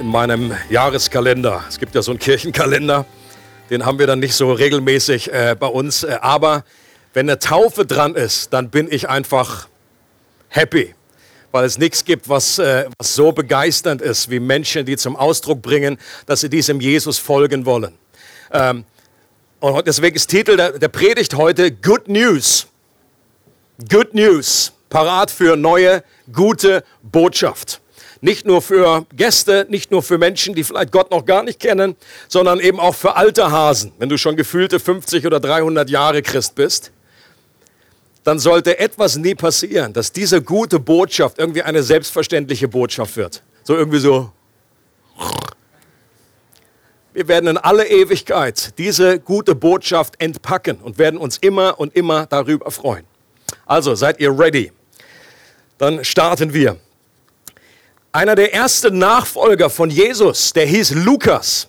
in meinem Jahreskalender. Es gibt ja so einen Kirchenkalender, den haben wir dann nicht so regelmäßig äh, bei uns. Äh, aber wenn eine Taufe dran ist, dann bin ich einfach happy, weil es nichts gibt, was, äh, was so begeisternd ist wie Menschen, die zum Ausdruck bringen, dass sie diesem Jesus folgen wollen. Ähm, und deswegen ist Titel der, der Predigt heute Good News. Good News. Parat für neue, gute Botschaft. Nicht nur für Gäste, nicht nur für Menschen, die vielleicht Gott noch gar nicht kennen, sondern eben auch für alte Hasen. Wenn du schon gefühlte 50 oder 300 Jahre Christ bist, dann sollte etwas nie passieren, dass diese gute Botschaft irgendwie eine selbstverständliche Botschaft wird. So irgendwie so. Wir werden in alle Ewigkeit diese gute Botschaft entpacken und werden uns immer und immer darüber freuen. Also seid ihr ready? Dann starten wir. Einer der ersten Nachfolger von Jesus, der hieß Lukas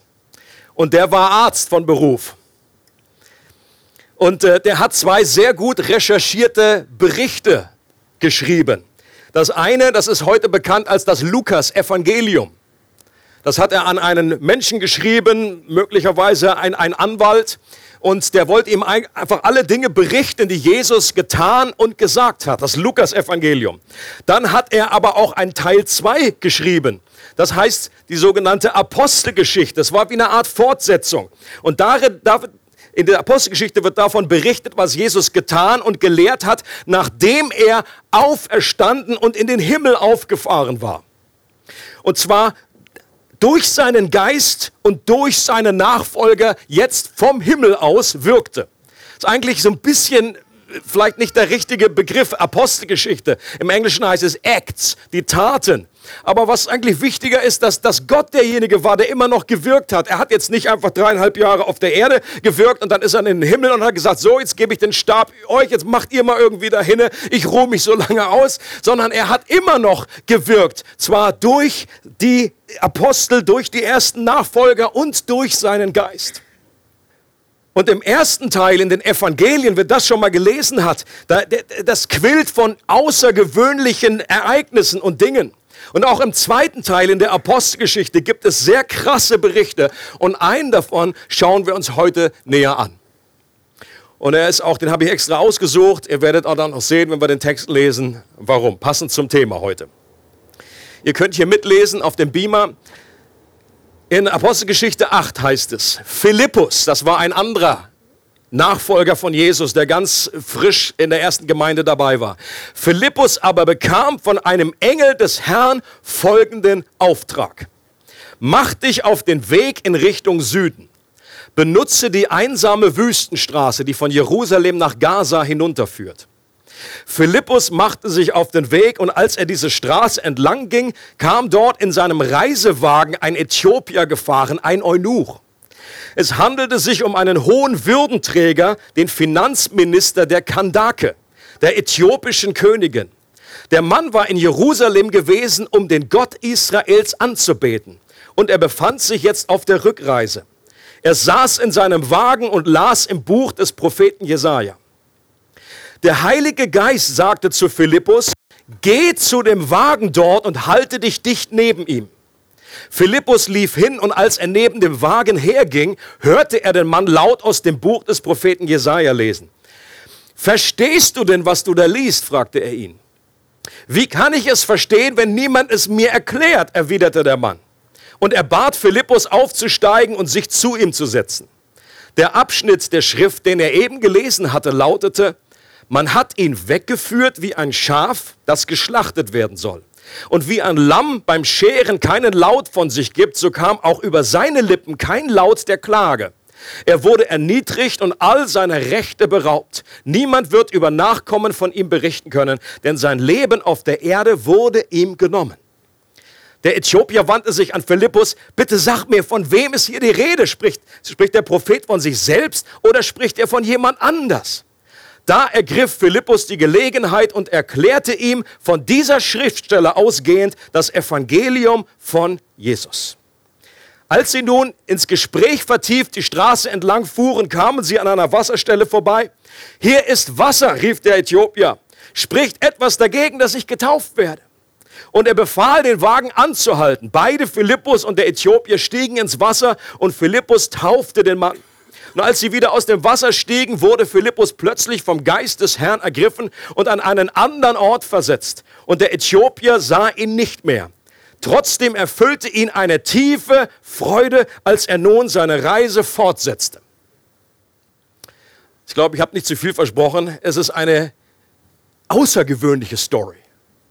und der war Arzt von Beruf. Und äh, der hat zwei sehr gut recherchierte Berichte geschrieben. Das eine, das ist heute bekannt als das Lukas-Evangelium. Das hat er an einen Menschen geschrieben, möglicherweise ein, ein Anwalt, und der wollte ihm einfach alle Dinge berichten, die Jesus getan und gesagt hat. Das Lukas-Evangelium. Dann hat er aber auch ein Teil 2 geschrieben. Das heißt, die sogenannte Apostelgeschichte. Das war wie eine Art Fortsetzung. Und darin, in der Apostelgeschichte wird davon berichtet, was Jesus getan und gelehrt hat, nachdem er auferstanden und in den Himmel aufgefahren war. Und zwar durch seinen Geist und durch seine Nachfolger jetzt vom Himmel aus wirkte. Das ist eigentlich so ein bisschen vielleicht nicht der richtige Begriff, Apostelgeschichte. Im Englischen heißt es Acts, die Taten. Aber was eigentlich wichtiger ist, dass, dass Gott derjenige war, der immer noch gewirkt hat. Er hat jetzt nicht einfach dreieinhalb Jahre auf der Erde gewirkt und dann ist er in den Himmel und hat gesagt, so, jetzt gebe ich den Stab euch, jetzt macht ihr mal irgendwie dahin, ich ruhe mich so lange aus, sondern er hat immer noch gewirkt. Zwar durch die Apostel, durch die ersten Nachfolger und durch seinen Geist. Und im ersten Teil in den Evangelien, wer das schon mal gelesen hat, das quillt von außergewöhnlichen Ereignissen und Dingen. Und auch im zweiten Teil in der Apostelgeschichte gibt es sehr krasse Berichte und einen davon schauen wir uns heute näher an. Und er ist auch, den habe ich extra ausgesucht. Ihr werdet auch dann noch sehen, wenn wir den Text lesen, warum. Passend zum Thema heute. Ihr könnt hier mitlesen auf dem Beamer. In Apostelgeschichte 8 heißt es, Philippus, das war ein anderer Nachfolger von Jesus, der ganz frisch in der ersten Gemeinde dabei war. Philippus aber bekam von einem Engel des Herrn folgenden Auftrag. Mach dich auf den Weg in Richtung Süden. Benutze die einsame Wüstenstraße, die von Jerusalem nach Gaza hinunterführt. Philippus machte sich auf den Weg und als er diese Straße entlang ging, kam dort in seinem Reisewagen ein Äthiopier gefahren, ein Eunuch. Es handelte sich um einen hohen Würdenträger, den Finanzminister der Kandake, der äthiopischen Königin. Der Mann war in Jerusalem gewesen, um den Gott Israels anzubeten. Und er befand sich jetzt auf der Rückreise. Er saß in seinem Wagen und las im Buch des Propheten Jesaja. Der Heilige Geist sagte zu Philippus, geh zu dem Wagen dort und halte dich dicht neben ihm. Philippus lief hin und als er neben dem Wagen herging, hörte er den Mann laut aus dem Buch des Propheten Jesaja lesen. Verstehst du denn, was du da liest? fragte er ihn. Wie kann ich es verstehen, wenn niemand es mir erklärt? erwiderte der Mann. Und er bat Philippus aufzusteigen und sich zu ihm zu setzen. Der Abschnitt der Schrift, den er eben gelesen hatte, lautete, man hat ihn weggeführt wie ein Schaf, das geschlachtet werden soll. Und wie ein Lamm beim Scheren keinen Laut von sich gibt, so kam auch über seine Lippen kein Laut der Klage. Er wurde erniedrigt und all seiner Rechte beraubt. Niemand wird über Nachkommen von ihm berichten können, denn sein Leben auf der Erde wurde ihm genommen. Der Äthiopier wandte sich an Philippus, bitte sag mir, von wem ist hier die Rede? Spricht, spricht der Prophet von sich selbst oder spricht er von jemand anders? Da ergriff Philippus die Gelegenheit und erklärte ihm von dieser Schriftstelle ausgehend das Evangelium von Jesus. Als sie nun ins Gespräch vertieft die Straße entlang fuhren, kamen sie an einer Wasserstelle vorbei. Hier ist Wasser, rief der Äthiopier. Spricht etwas dagegen, dass ich getauft werde. Und er befahl, den Wagen anzuhalten. Beide, Philippus und der Äthiopier, stiegen ins Wasser und Philippus taufte den Mann. Und als sie wieder aus dem Wasser stiegen, wurde Philippus plötzlich vom Geist des Herrn ergriffen und an einen anderen Ort versetzt. Und der Äthiopier sah ihn nicht mehr. Trotzdem erfüllte ihn eine tiefe Freude, als er nun seine Reise fortsetzte. Ich glaube, ich habe nicht zu viel versprochen. Es ist eine außergewöhnliche Story.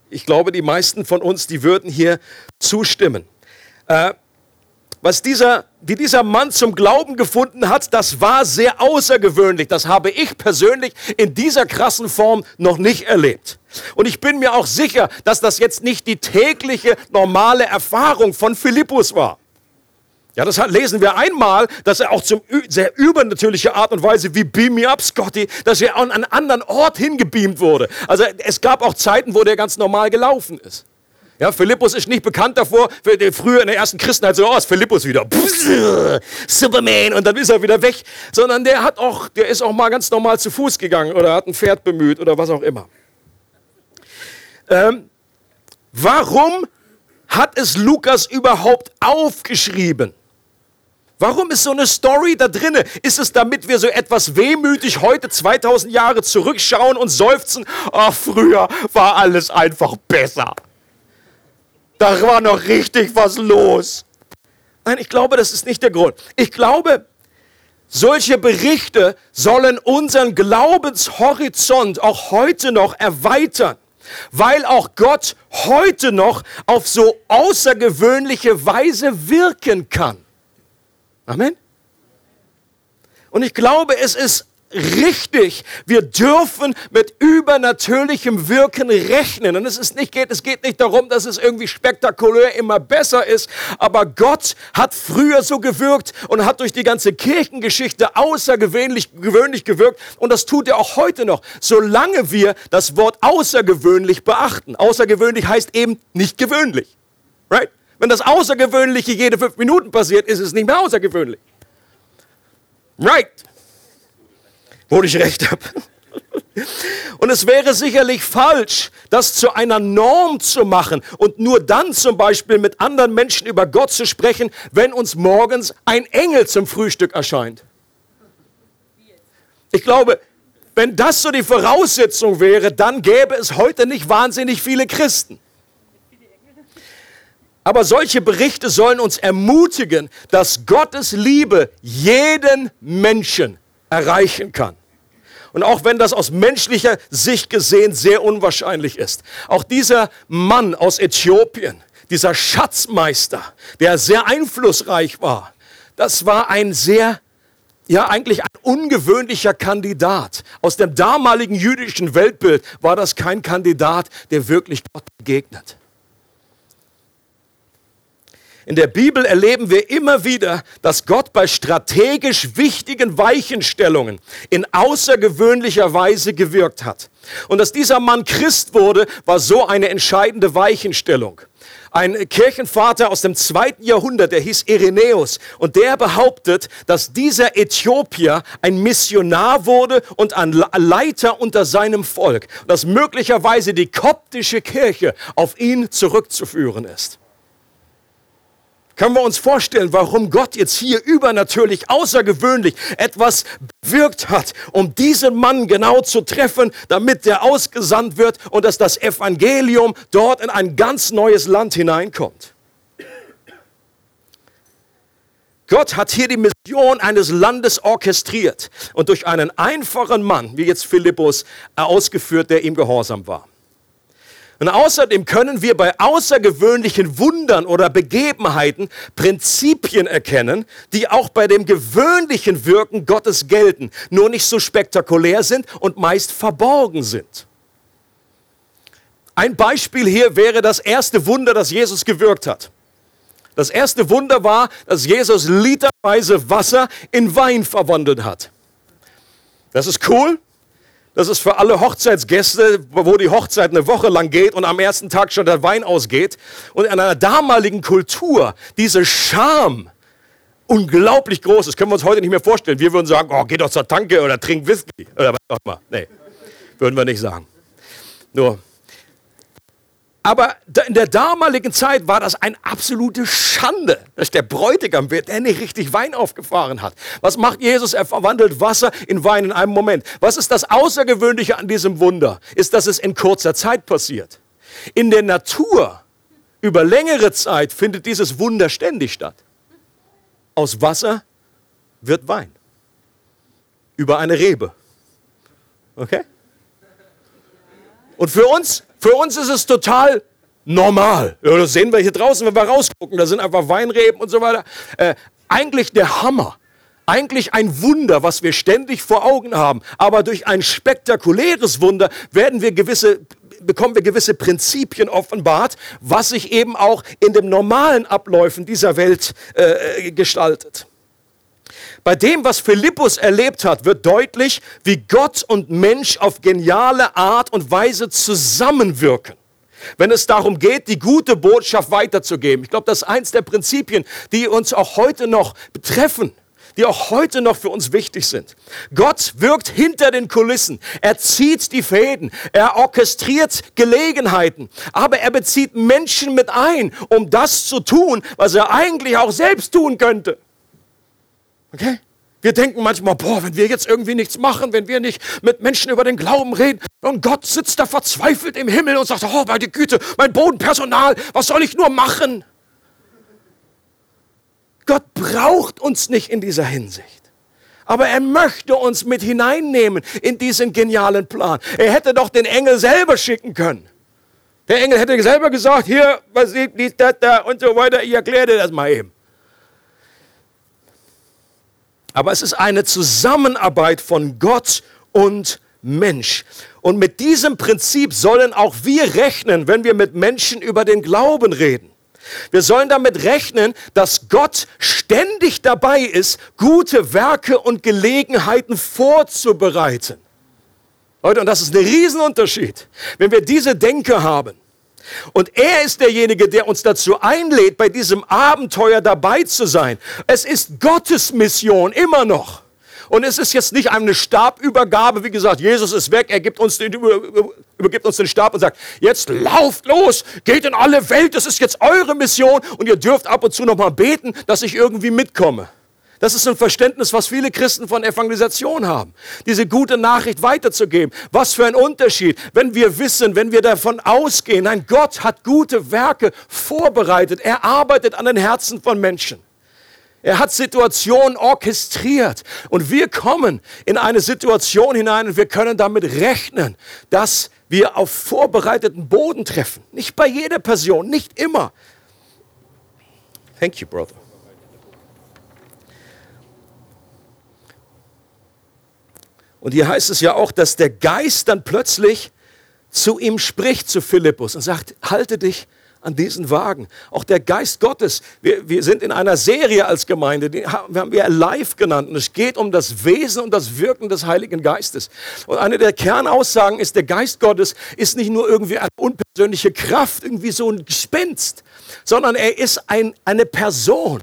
Ich glaube, die meisten von uns, die würden hier zustimmen. Äh, was dieser, wie dieser Mann zum Glauben gefunden hat, das war sehr außergewöhnlich. Das habe ich persönlich in dieser krassen Form noch nicht erlebt. Und ich bin mir auch sicher, dass das jetzt nicht die tägliche, normale Erfahrung von Philippus war. Ja, das lesen wir einmal, dass er auch zum sehr übernatürliche Art und Weise wie Beam Me Up, Scotty, dass er an einen anderen Ort hingebeamt wurde. Also es gab auch Zeiten, wo der ganz normal gelaufen ist. Ja, Philippus ist nicht bekannt davor, früher in der ersten Christenheit so, oh, ist Philippus wieder, Superman, und dann ist er wieder weg, sondern der hat auch, der ist auch mal ganz normal zu Fuß gegangen oder hat ein Pferd bemüht oder was auch immer. Ähm, warum hat es Lukas überhaupt aufgeschrieben? Warum ist so eine Story da drinne? Ist es, damit wir so etwas wehmütig heute 2000 Jahre zurückschauen und seufzen, ach, früher war alles einfach besser. Da war noch richtig was los. Nein, ich glaube, das ist nicht der Grund. Ich glaube, solche Berichte sollen unseren Glaubenshorizont auch heute noch erweitern, weil auch Gott heute noch auf so außergewöhnliche Weise wirken kann. Amen. Und ich glaube, es ist richtig. Wir dürfen mit übernatürlichem Wirken rechnen. Und es, ist nicht, geht, es geht nicht darum, dass es irgendwie spektakulär immer besser ist. Aber Gott hat früher so gewirkt und hat durch die ganze Kirchengeschichte außergewöhnlich gewöhnlich gewirkt. Und das tut er auch heute noch, solange wir das Wort außergewöhnlich beachten. Außergewöhnlich heißt eben nicht gewöhnlich. Right? Wenn das Außergewöhnliche jede fünf Minuten passiert, ist es nicht mehr außergewöhnlich. Right. Wo ich recht habe. Und es wäre sicherlich falsch, das zu einer Norm zu machen und nur dann zum Beispiel mit anderen Menschen über Gott zu sprechen, wenn uns morgens ein Engel zum Frühstück erscheint. Ich glaube, wenn das so die Voraussetzung wäre, dann gäbe es heute nicht wahnsinnig viele Christen. Aber solche Berichte sollen uns ermutigen, dass Gottes Liebe jeden Menschen erreichen kann. Und auch wenn das aus menschlicher Sicht gesehen sehr unwahrscheinlich ist. Auch dieser Mann aus Äthiopien, dieser Schatzmeister, der sehr einflussreich war, das war ein sehr, ja eigentlich ein ungewöhnlicher Kandidat. Aus dem damaligen jüdischen Weltbild war das kein Kandidat, der wirklich Gott begegnet. In der Bibel erleben wir immer wieder, dass Gott bei strategisch wichtigen Weichenstellungen in außergewöhnlicher Weise gewirkt hat. Und dass dieser Mann Christ wurde, war so eine entscheidende Weichenstellung. Ein Kirchenvater aus dem zweiten Jahrhundert, der hieß Irenäus, und der behauptet, dass dieser Äthiopier ein Missionar wurde und ein Leiter unter seinem Volk, dass möglicherweise die koptische Kirche auf ihn zurückzuführen ist. Können wir uns vorstellen, warum Gott jetzt hier übernatürlich, außergewöhnlich etwas bewirkt hat, um diesen Mann genau zu treffen, damit der ausgesandt wird und dass das Evangelium dort in ein ganz neues Land hineinkommt? Gott hat hier die Mission eines Landes orchestriert und durch einen einfachen Mann, wie jetzt Philippus, ausgeführt, der ihm gehorsam war. Und außerdem können wir bei außergewöhnlichen Wundern oder Begebenheiten Prinzipien erkennen, die auch bei dem gewöhnlichen Wirken Gottes gelten, nur nicht so spektakulär sind und meist verborgen sind. Ein Beispiel hier wäre das erste Wunder, das Jesus gewirkt hat. Das erste Wunder war, dass Jesus literweise Wasser in Wein verwandelt hat. Das ist cool. Das ist für alle Hochzeitsgäste, wo die Hochzeit eine Woche lang geht und am ersten Tag schon der Wein ausgeht. Und in einer damaligen Kultur diese Scham unglaublich groß ist. Können wir uns heute nicht mehr vorstellen. Wir würden sagen, oh, geh doch zur Tanke oder trink Whisky oder was auch immer. Nee, würden wir nicht sagen. Nur, aber in der damaligen Zeit war das eine absolute Schande, dass der Bräutigam wird, der nicht richtig Wein aufgefahren hat. Was macht Jesus? Er verwandelt Wasser in Wein in einem Moment. Was ist das Außergewöhnliche an diesem Wunder? Ist, dass es in kurzer Zeit passiert. In der Natur über längere Zeit findet dieses Wunder ständig statt. Aus Wasser wird Wein. Über eine Rebe. Okay? Und für uns für uns ist es total normal. Ja, das sehen wir hier draußen, wenn wir rausgucken. Da sind einfach Weinreben und so weiter. Äh, eigentlich der Hammer. Eigentlich ein Wunder, was wir ständig vor Augen haben. Aber durch ein spektakuläres Wunder werden wir gewisse bekommen wir gewisse Prinzipien offenbart, was sich eben auch in den normalen Abläufen dieser Welt äh, gestaltet. Bei dem, was Philippus erlebt hat, wird deutlich, wie Gott und Mensch auf geniale Art und Weise zusammenwirken. Wenn es darum geht, die gute Botschaft weiterzugeben. Ich glaube, das ist eins der Prinzipien, die uns auch heute noch betreffen die auch heute noch für uns wichtig sind. Gott wirkt hinter den Kulissen. Er zieht die Fäden. Er orchestriert Gelegenheiten. Aber er bezieht Menschen mit ein, um das zu tun, was er eigentlich auch selbst tun könnte. Okay? Wir denken manchmal, boah, wenn wir jetzt irgendwie nichts machen, wenn wir nicht mit Menschen über den Glauben reden und Gott sitzt da verzweifelt im Himmel und sagt, oh, meine Güte, mein Bodenpersonal, was soll ich nur machen? Gott braucht uns nicht in dieser Hinsicht. Aber er möchte uns mit hineinnehmen in diesen genialen Plan. Er hätte doch den Engel selber schicken können. Der Engel hätte selber gesagt, hier, was sieht dies, das, da und so weiter, ich erkläre dir das mal eben. Aber es ist eine Zusammenarbeit von Gott und Mensch. Und mit diesem Prinzip sollen auch wir rechnen, wenn wir mit Menschen über den Glauben reden. Wir sollen damit rechnen, dass Gott ständig dabei ist, gute Werke und Gelegenheiten vorzubereiten. Leute, und das ist ein Riesenunterschied. Wenn wir diese Denke haben, und er ist derjenige, der uns dazu einlädt, bei diesem Abenteuer dabei zu sein. Es ist Gottes Mission immer noch. Und es ist jetzt nicht eine Stabübergabe, wie gesagt, Jesus ist weg, er gibt uns den, übergibt uns den Stab und sagt, jetzt lauft los, geht in alle Welt, das ist jetzt eure Mission und ihr dürft ab und zu noch mal beten, dass ich irgendwie mitkomme. Das ist ein Verständnis, was viele Christen von Evangelisation haben. Diese gute Nachricht weiterzugeben. Was für ein Unterschied, wenn wir wissen, wenn wir davon ausgehen, ein Gott hat gute Werke vorbereitet. Er arbeitet an den Herzen von Menschen. Er hat Situationen orchestriert und wir kommen in eine Situation hinein und wir können damit rechnen, dass wir auf vorbereiteten Boden treffen. Nicht bei jeder Person, nicht immer. Thank you, brother. Und hier heißt es ja auch, dass der Geist dann plötzlich zu ihm spricht, zu Philippus, und sagt, halte dich an diesen Wagen. Auch der Geist Gottes. Wir, wir sind in einer Serie als Gemeinde, die haben wir live genannt. Und es geht um das Wesen und das Wirken des Heiligen Geistes. Und eine der Kernaussagen ist, der Geist Gottes ist nicht nur irgendwie eine unpersönliche Kraft, irgendwie so ein Gespenst, sondern er ist ein, eine Person.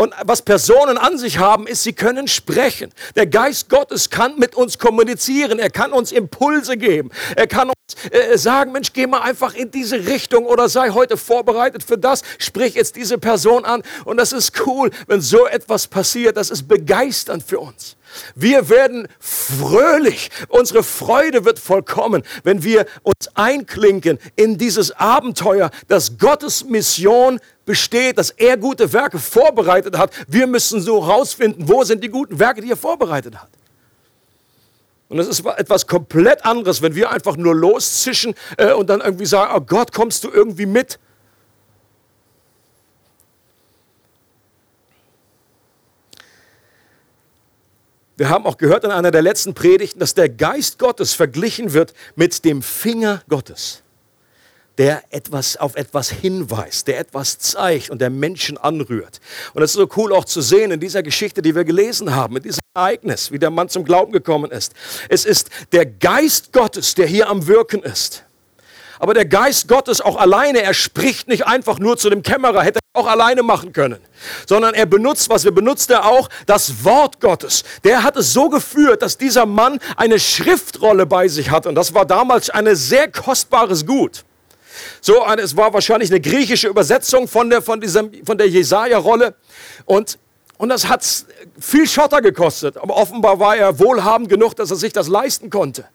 Und was Personen an sich haben, ist, sie können sprechen. Der Geist Gottes kann mit uns kommunizieren. Er kann uns Impulse geben. Er kann uns äh, sagen, Mensch, geh mal einfach in diese Richtung oder sei heute vorbereitet für das. Sprich jetzt diese Person an. Und das ist cool, wenn so etwas passiert. Das ist begeisternd für uns. Wir werden fröhlich. Unsere Freude wird vollkommen, wenn wir uns einklinken in dieses Abenteuer, dass Gottes Mission besteht, dass er gute Werke vorbereitet hat. Wir müssen so rausfinden, wo sind die guten Werke, die er vorbereitet hat. Und es ist etwas komplett anderes, wenn wir einfach nur loszischen äh, und dann irgendwie sagen, oh Gott, kommst du irgendwie mit? Wir haben auch gehört in einer der letzten Predigten, dass der Geist Gottes verglichen wird mit dem Finger Gottes, der etwas auf etwas hinweist, der etwas zeigt und der Menschen anrührt. Und es ist so cool auch zu sehen in dieser Geschichte, die wir gelesen haben, mit diesem Ereignis, wie der Mann zum Glauben gekommen ist. Es ist der Geist Gottes, der hier am Wirken ist. Aber der Geist Gottes auch alleine, er spricht nicht einfach nur zu dem Kämmerer, hätte auch alleine machen können, sondern er benutzt, was wir benutzt er auch, das Wort Gottes. Der hat es so geführt, dass dieser Mann eine Schriftrolle bei sich hatte und das war damals ein sehr kostbares Gut. So, es war wahrscheinlich eine griechische Übersetzung von der, von von der Jesaja-Rolle und und das hat viel Schotter gekostet. Aber offenbar war er wohlhabend genug, dass er sich das leisten konnte.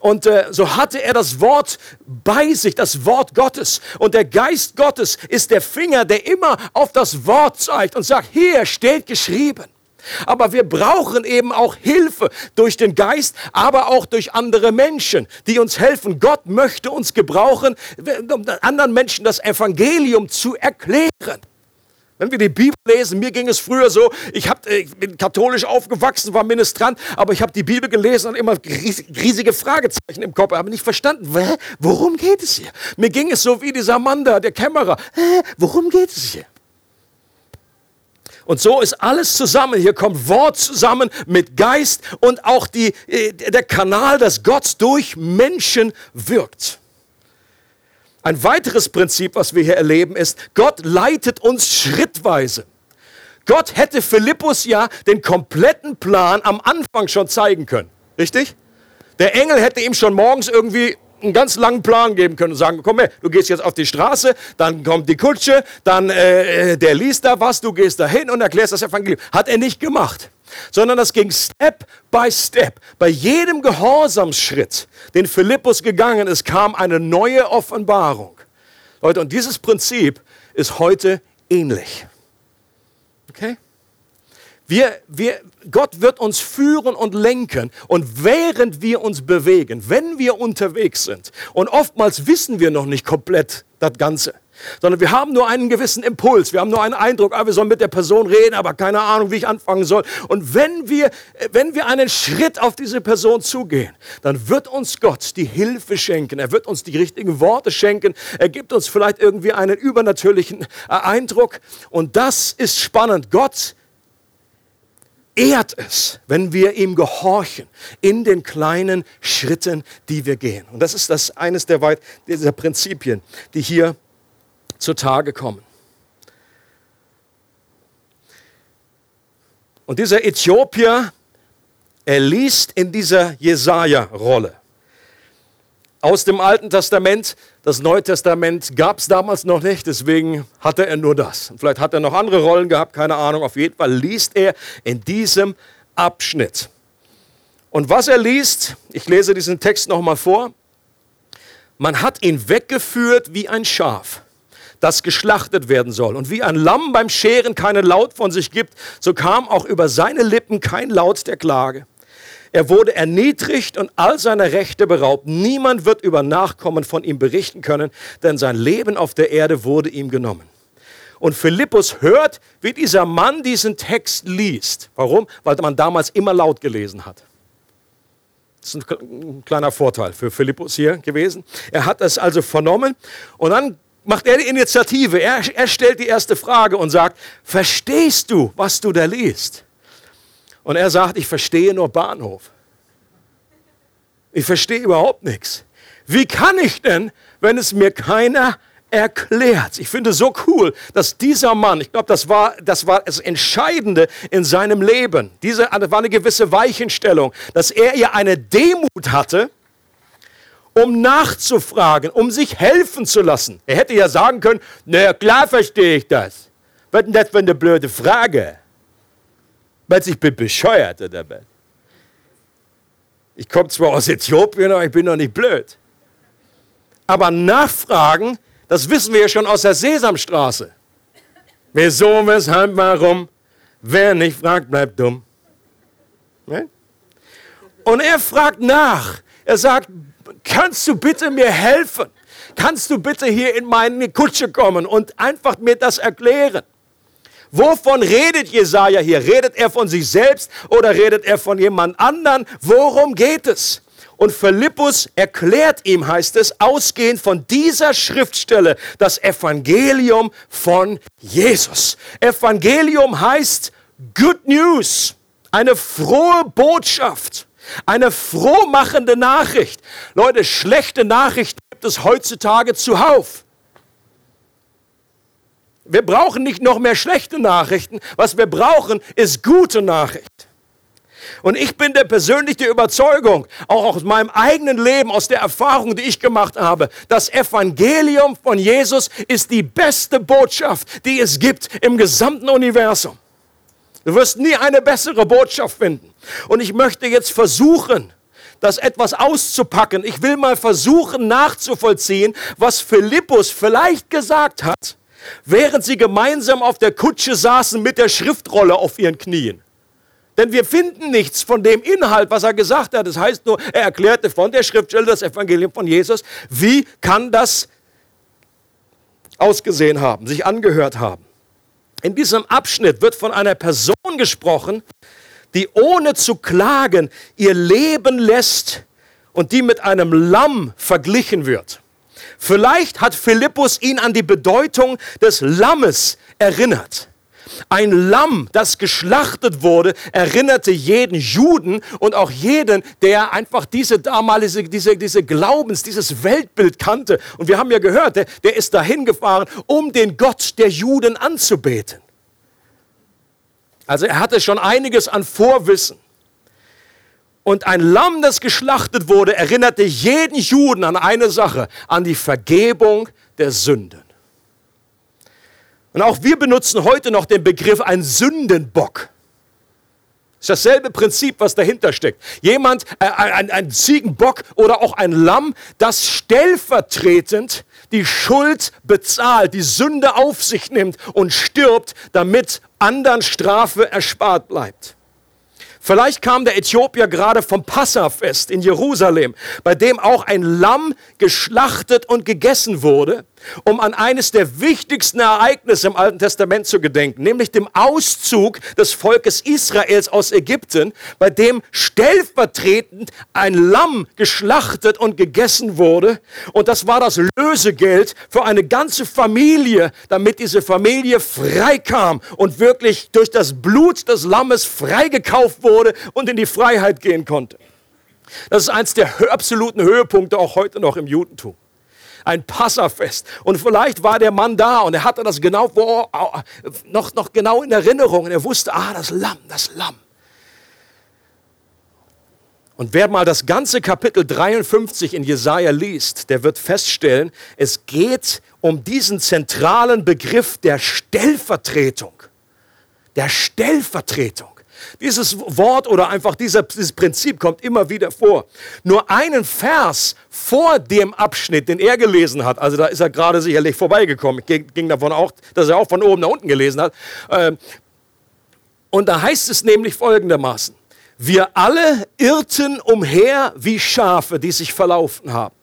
Und äh, so hatte er das Wort bei sich, das Wort Gottes. Und der Geist Gottes ist der Finger, der immer auf das Wort zeigt und sagt, hier steht geschrieben. Aber wir brauchen eben auch Hilfe durch den Geist, aber auch durch andere Menschen, die uns helfen. Gott möchte uns gebrauchen, um anderen Menschen das Evangelium zu erklären. Wenn wir die Bibel lesen, mir ging es früher so, ich, hab, äh, ich bin katholisch aufgewachsen, war Ministrant, aber ich habe die Bibel gelesen und immer riesige Fragezeichen im Kopf, habe nicht verstanden, Hä? worum geht es hier? Mir ging es so wie dieser Mann da, der Kämmerer, Hä? worum geht es hier? Und so ist alles zusammen. Hier kommt Wort zusammen mit Geist und auch die, äh, der Kanal, dass Gott durch Menschen wirkt. Ein weiteres Prinzip, was wir hier erleben, ist, Gott leitet uns schrittweise. Gott hätte Philippus ja den kompletten Plan am Anfang schon zeigen können. Richtig? Der Engel hätte ihm schon morgens irgendwie einen ganz langen Plan geben können und sagen, komm her, du gehst jetzt auf die Straße, dann kommt die Kutsche, dann äh, der liest da was, du gehst da hin und erklärst das Evangelium. Hat er nicht gemacht sondern das ging Step by Step. Bei jedem Gehorsamsschritt, den Philippus gegangen ist, kam eine neue Offenbarung. Leute, und dieses Prinzip ist heute ähnlich. Wir, wir, Gott wird uns führen und lenken. Und während wir uns bewegen, wenn wir unterwegs sind, und oftmals wissen wir noch nicht komplett das Ganze, sondern wir haben nur einen gewissen Impuls, wir haben nur einen Eindruck, ah, wir sollen mit der Person reden, aber keine Ahnung, wie ich anfangen soll. Und wenn wir, wenn wir einen Schritt auf diese Person zugehen, dann wird uns Gott die Hilfe schenken, er wird uns die richtigen Worte schenken, er gibt uns vielleicht irgendwie einen übernatürlichen Eindruck. Und das ist spannend. Gott ehrt es, wenn wir ihm gehorchen in den kleinen Schritten, die wir gehen. Und das ist das eines der, weit, dieser Prinzipien, die hier zutage kommen. Und dieser Äthiopier, er liest in dieser Jesaja-Rolle. Aus dem Alten Testament, das Neue Testament gab es damals noch nicht, deswegen hatte er nur das. vielleicht hat er noch andere Rollen gehabt, keine Ahnung. Auf jeden Fall liest er in diesem Abschnitt. Und was er liest, ich lese diesen Text nochmal vor. Man hat ihn weggeführt wie ein Schaf das geschlachtet werden soll. Und wie ein Lamm beim Scheren keinen Laut von sich gibt, so kam auch über seine Lippen kein Laut der Klage. Er wurde erniedrigt und all seiner Rechte beraubt. Niemand wird über Nachkommen von ihm berichten können, denn sein Leben auf der Erde wurde ihm genommen. Und Philippus hört, wie dieser Mann diesen Text liest. Warum? Weil man damals immer laut gelesen hat. Das ist ein kleiner Vorteil für Philippus hier gewesen. Er hat es also vernommen und dann macht er die Initiative. Er, er stellt die erste Frage und sagt, verstehst du, was du da liest? Und er sagt, ich verstehe nur Bahnhof. Ich verstehe überhaupt nichts. Wie kann ich denn, wenn es mir keiner erklärt? Ich finde so cool, dass dieser Mann, ich glaube, das war, das war das Entscheidende in seinem Leben. Diese, das war eine gewisse Weichenstellung, dass er ja eine Demut hatte, um nachzufragen, um sich helfen zu lassen. Er hätte ja sagen können, na klar verstehe ich das. Was denn das für eine blöde Frage? Weil ich bin bescheuert oder was? Ich komme zwar aus Äthiopien, aber ich bin doch nicht blöd. Aber nachfragen, das wissen wir ja schon aus der Sesamstraße. Wieso, weshalb, warum? Wer nicht fragt, bleibt dumm. Ne? Und er fragt nach. Er sagt, kannst du bitte mir helfen? Kannst du bitte hier in meine Kutsche kommen und einfach mir das erklären? Wovon redet Jesaja hier? Redet er von sich selbst oder redet er von jemand anderen? Worum geht es? Und Philippus erklärt ihm, heißt es, ausgehend von dieser Schriftstelle, das Evangelium von Jesus. Evangelium heißt Good News, eine frohe Botschaft, eine frohmachende Nachricht. Leute, schlechte Nachrichten gibt es heutzutage zuhauf. Wir brauchen nicht noch mehr schlechte Nachrichten. Was wir brauchen, ist gute Nachricht. Und ich bin der persönlichen Überzeugung, auch aus meinem eigenen Leben, aus der Erfahrung, die ich gemacht habe, das Evangelium von Jesus ist die beste Botschaft, die es gibt im gesamten Universum. Du wirst nie eine bessere Botschaft finden. Und ich möchte jetzt versuchen, das etwas auszupacken. Ich will mal versuchen nachzuvollziehen, was Philippus vielleicht gesagt hat, während sie gemeinsam auf der Kutsche saßen mit der Schriftrolle auf ihren Knien. Denn wir finden nichts von dem Inhalt, was er gesagt hat. Das heißt nur, er erklärte von der Schriftstelle das Evangelium von Jesus. Wie kann das ausgesehen haben, sich angehört haben? In diesem Abschnitt wird von einer Person gesprochen, die ohne zu klagen ihr Leben lässt und die mit einem Lamm verglichen wird. Vielleicht hat Philippus ihn an die Bedeutung des Lammes erinnert. Ein Lamm, das geschlachtet wurde, erinnerte jeden Juden und auch jeden, der einfach diese damalige, diese, diese Glaubens, dieses Weltbild kannte. Und wir haben ja gehört, der, der ist dahin gefahren, um den Gott der Juden anzubeten. Also er hatte schon einiges an Vorwissen. Und ein Lamm, das geschlachtet wurde, erinnerte jeden Juden an eine Sache, an die Vergebung der Sünden. Und auch wir benutzen heute noch den Begriff ein Sündenbock. Das ist dasselbe Prinzip, was dahinter steckt. Jemand, äh, ein, ein Ziegenbock oder auch ein Lamm, das stellvertretend die Schuld bezahlt, die Sünde auf sich nimmt und stirbt, damit anderen Strafe erspart bleibt. Vielleicht kam der Äthiopier gerade vom Passafest in Jerusalem, bei dem auch ein Lamm geschlachtet und gegessen wurde, um an eines der wichtigsten Ereignisse im Alten Testament zu gedenken, nämlich dem Auszug des Volkes Israels aus Ägypten, bei dem stellvertretend ein Lamm geschlachtet und gegessen wurde. Und das war das Lösegeld für eine ganze Familie, damit diese Familie freikam und wirklich durch das Blut des Lammes freigekauft wurde und in die Freiheit gehen konnte. Das ist eins der absoluten Höhepunkte auch heute noch im Judentum. Ein Passafest. Und vielleicht war der Mann da und er hatte das genau vor, noch, noch genau in Erinnerung. Und er wusste, ah, das Lamm, das Lamm. Und wer mal das ganze Kapitel 53 in Jesaja liest, der wird feststellen, es geht um diesen zentralen Begriff der Stellvertretung. Der Stellvertretung. Dieses Wort oder einfach dieser, dieses Prinzip kommt immer wieder vor. Nur einen Vers vor dem Abschnitt, den er gelesen hat, also da ist er gerade sicherlich vorbeigekommen, ich ging davon auch, dass er auch von oben nach unten gelesen hat. Ähm, und da heißt es nämlich folgendermaßen, wir alle irrten umher wie Schafe, die sich verlaufen haben.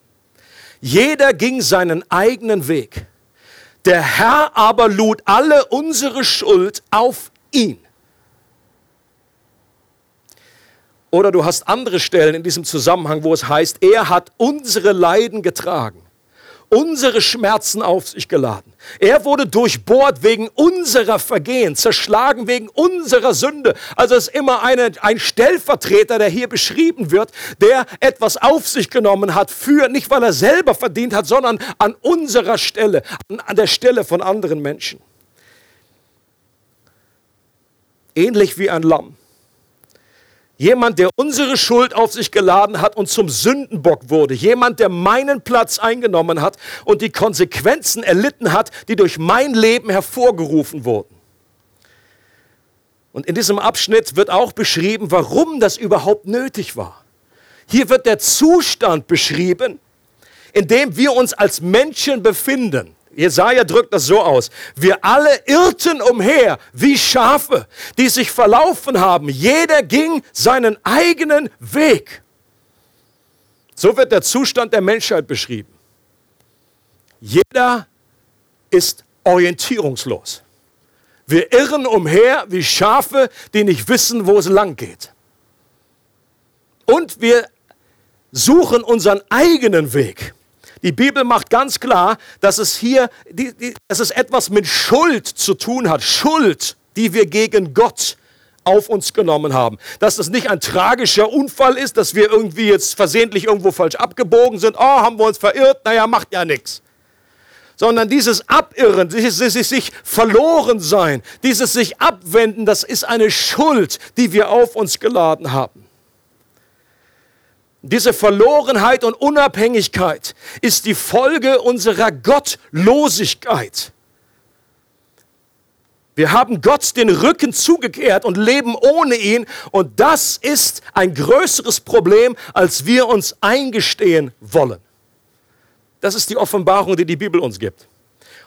Jeder ging seinen eigenen Weg. Der Herr aber lud alle unsere Schuld auf ihn. Oder du hast andere Stellen in diesem Zusammenhang, wo es heißt, er hat unsere Leiden getragen, unsere Schmerzen auf sich geladen. Er wurde durchbohrt wegen unserer Vergehen, zerschlagen wegen unserer Sünde. Also es ist immer eine, ein Stellvertreter, der hier beschrieben wird, der etwas auf sich genommen hat für, nicht weil er selber verdient hat, sondern an unserer Stelle, an der Stelle von anderen Menschen. Ähnlich wie ein Lamm Jemand, der unsere Schuld auf sich geladen hat und zum Sündenbock wurde. Jemand, der meinen Platz eingenommen hat und die Konsequenzen erlitten hat, die durch mein Leben hervorgerufen wurden. Und in diesem Abschnitt wird auch beschrieben, warum das überhaupt nötig war. Hier wird der Zustand beschrieben, in dem wir uns als Menschen befinden. Jesaja drückt das so aus. Wir alle irrten umher wie Schafe, die sich verlaufen haben. Jeder ging seinen eigenen Weg. So wird der Zustand der Menschheit beschrieben. Jeder ist orientierungslos. Wir irren umher wie Schafe, die nicht wissen, wo es lang geht. Und wir suchen unseren eigenen Weg. Die Bibel macht ganz klar, dass es hier, dass es etwas mit Schuld zu tun hat. Schuld, die wir gegen Gott auf uns genommen haben. Dass das nicht ein tragischer Unfall ist, dass wir irgendwie jetzt versehentlich irgendwo falsch abgebogen sind. Oh, haben wir uns verirrt? Naja, macht ja nichts. Sondern dieses Abirren, dieses, dieses sich verloren sein, dieses sich abwenden, das ist eine Schuld, die wir auf uns geladen haben. Diese Verlorenheit und Unabhängigkeit ist die Folge unserer Gottlosigkeit. Wir haben Gott den Rücken zugekehrt und leben ohne ihn. Und das ist ein größeres Problem, als wir uns eingestehen wollen. Das ist die Offenbarung, die die Bibel uns gibt.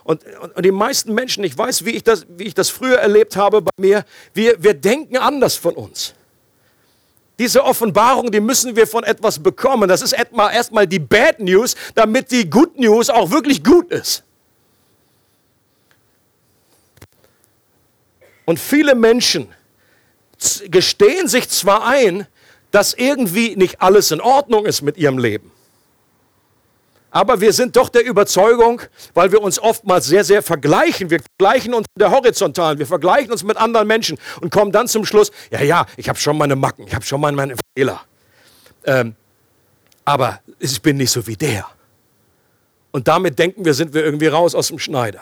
Und, und, und die meisten Menschen, ich weiß, wie ich das, wie ich das früher erlebt habe bei mir, wir, wir denken anders von uns. Diese Offenbarung, die müssen wir von etwas bekommen. Das ist erstmal die Bad News, damit die Good News auch wirklich gut ist. Und viele Menschen gestehen sich zwar ein, dass irgendwie nicht alles in Ordnung ist mit ihrem Leben. Aber wir sind doch der Überzeugung, weil wir uns oftmals sehr, sehr vergleichen. Wir vergleichen uns mit der Horizontalen, wir vergleichen uns mit anderen Menschen und kommen dann zum Schluss, ja, ja, ich habe schon meine Macken, ich habe schon meine Fehler. Ähm, aber ich bin nicht so wie der. Und damit denken wir, sind wir irgendwie raus aus dem Schneider.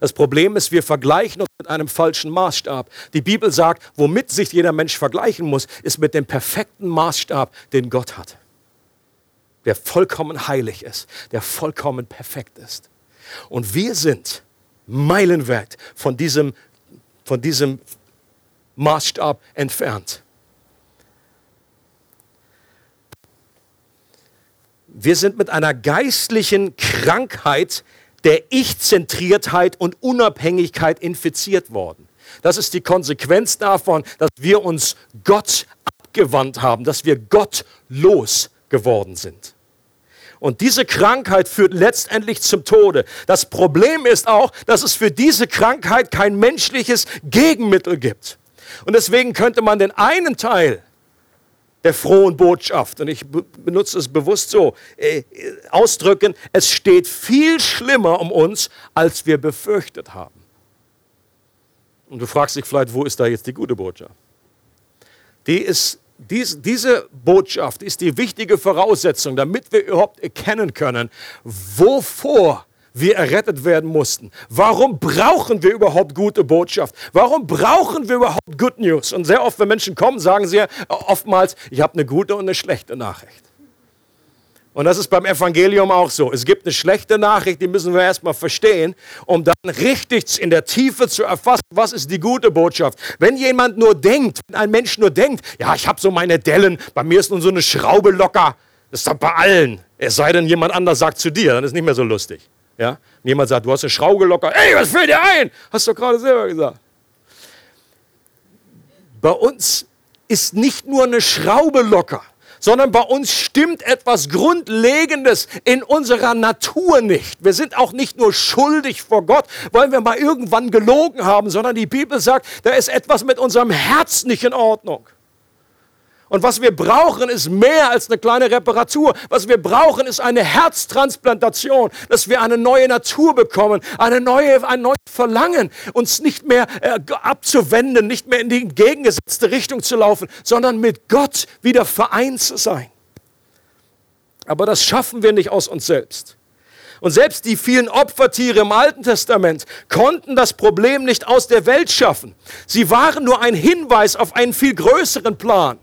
Das Problem ist, wir vergleichen uns mit einem falschen Maßstab. Die Bibel sagt, womit sich jeder Mensch vergleichen muss, ist mit dem perfekten Maßstab, den Gott hat der vollkommen heilig ist, der vollkommen perfekt ist. Und wir sind meilenweit von diesem, von diesem Maßstab entfernt. Wir sind mit einer geistlichen Krankheit der Ich-Zentriertheit und Unabhängigkeit infiziert worden. Das ist die Konsequenz davon, dass wir uns Gott abgewandt haben, dass wir gottlos geworden sind. Und diese Krankheit führt letztendlich zum Tode. Das Problem ist auch, dass es für diese Krankheit kein menschliches Gegenmittel gibt. Und deswegen könnte man den einen Teil der frohen Botschaft, und ich benutze es bewusst so, äh, ausdrücken, es steht viel schlimmer um uns, als wir befürchtet haben. Und du fragst dich vielleicht, wo ist da jetzt die gute Botschaft? Die ist dies, diese Botschaft ist die wichtige Voraussetzung, damit wir überhaupt erkennen können, wovor wir errettet werden mussten. Warum brauchen wir überhaupt gute Botschaft? Warum brauchen wir überhaupt Good News? Und sehr oft, wenn Menschen kommen, sagen sie oftmals, ich habe eine gute und eine schlechte Nachricht. Und das ist beim Evangelium auch so. Es gibt eine schlechte Nachricht, die müssen wir erstmal verstehen, um dann richtig in der Tiefe zu erfassen, was ist die gute Botschaft. Wenn jemand nur denkt, wenn ein Mensch nur denkt, ja, ich habe so meine Dellen, bei mir ist nun so eine Schraube locker, das ist doch bei allen. Es sei denn, jemand anders sagt zu dir, dann ist nicht mehr so lustig. Ja? Jemand sagt, du hast eine Schraube locker, ey, was fällt dir ein? Hast du gerade selber gesagt. Bei uns ist nicht nur eine Schraube locker sondern bei uns stimmt etwas Grundlegendes in unserer Natur nicht. Wir sind auch nicht nur schuldig vor Gott, weil wir mal irgendwann gelogen haben, sondern die Bibel sagt, da ist etwas mit unserem Herz nicht in Ordnung. Und was wir brauchen, ist mehr als eine kleine Reparatur. Was wir brauchen, ist eine Herztransplantation, dass wir eine neue Natur bekommen, eine neue, ein neues Verlangen, uns nicht mehr äh, abzuwenden, nicht mehr in die entgegengesetzte Richtung zu laufen, sondern mit Gott wieder vereint zu sein. Aber das schaffen wir nicht aus uns selbst. Und selbst die vielen Opfertiere im Alten Testament konnten das Problem nicht aus der Welt schaffen. Sie waren nur ein Hinweis auf einen viel größeren Plan.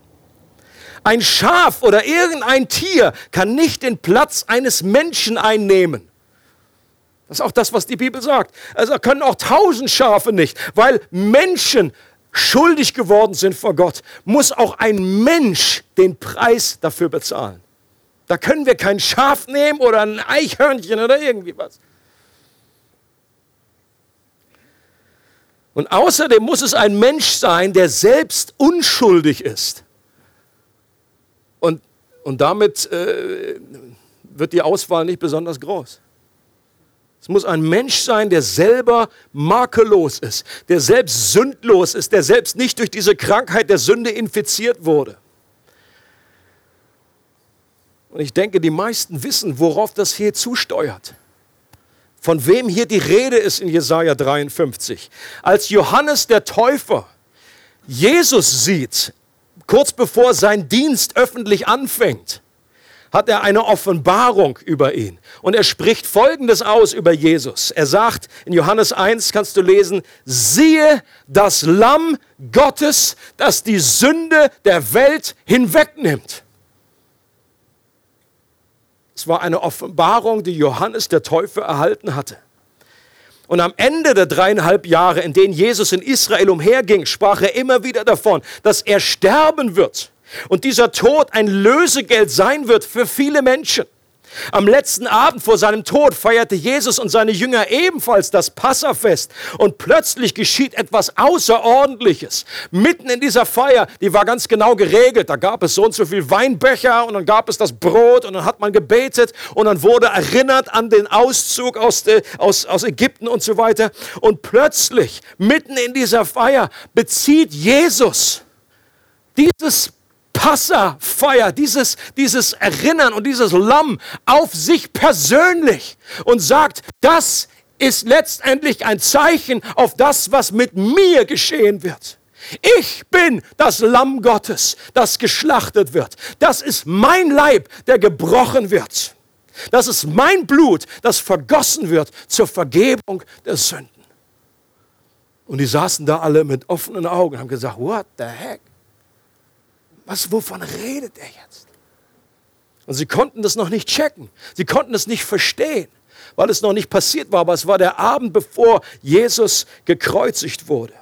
Ein Schaf oder irgendein Tier kann nicht den Platz eines Menschen einnehmen. Das ist auch das, was die Bibel sagt. Also können auch tausend Schafe nicht, weil Menschen schuldig geworden sind vor Gott, muss auch ein Mensch den Preis dafür bezahlen. Da können wir kein Schaf nehmen oder ein Eichhörnchen oder irgendwie was. Und außerdem muss es ein Mensch sein, der selbst unschuldig ist. Und damit äh, wird die Auswahl nicht besonders groß. Es muss ein Mensch sein, der selber makellos ist, der selbst sündlos ist, der selbst nicht durch diese Krankheit der Sünde infiziert wurde. Und ich denke, die meisten wissen, worauf das hier zusteuert. Von wem hier die Rede ist in Jesaja 53. Als Johannes der Täufer Jesus sieht, kurz bevor sein Dienst öffentlich anfängt, hat er eine Offenbarung über ihn. Und er spricht Folgendes aus über Jesus. Er sagt in Johannes 1, kannst du lesen, siehe das Lamm Gottes, das die Sünde der Welt hinwegnimmt. Es war eine Offenbarung, die Johannes der Täufer erhalten hatte. Und am Ende der dreieinhalb Jahre, in denen Jesus in Israel umherging, sprach er immer wieder davon, dass er sterben wird und dieser Tod ein Lösegeld sein wird für viele Menschen. Am letzten Abend vor seinem Tod feierte Jesus und seine Jünger ebenfalls das Passafest. Und plötzlich geschieht etwas Außerordentliches. Mitten in dieser Feier, die war ganz genau geregelt. Da gab es so und so viel Weinbecher und dann gab es das Brot und dann hat man gebetet und dann wurde erinnert an den Auszug aus, de, aus, aus Ägypten und so weiter. Und plötzlich, mitten in dieser Feier, bezieht Jesus dieses Passafeier, dieses, dieses Erinnern und dieses Lamm auf sich persönlich und sagt, das ist letztendlich ein Zeichen auf das, was mit mir geschehen wird. Ich bin das Lamm Gottes, das geschlachtet wird. Das ist mein Leib, der gebrochen wird. Das ist mein Blut, das vergossen wird zur Vergebung der Sünden. Und die saßen da alle mit offenen Augen und haben gesagt, what the heck? Was, wovon redet er jetzt? Und sie konnten das noch nicht checken. Sie konnten es nicht verstehen, weil es noch nicht passiert war. Aber es war der Abend, bevor Jesus gekreuzigt wurde.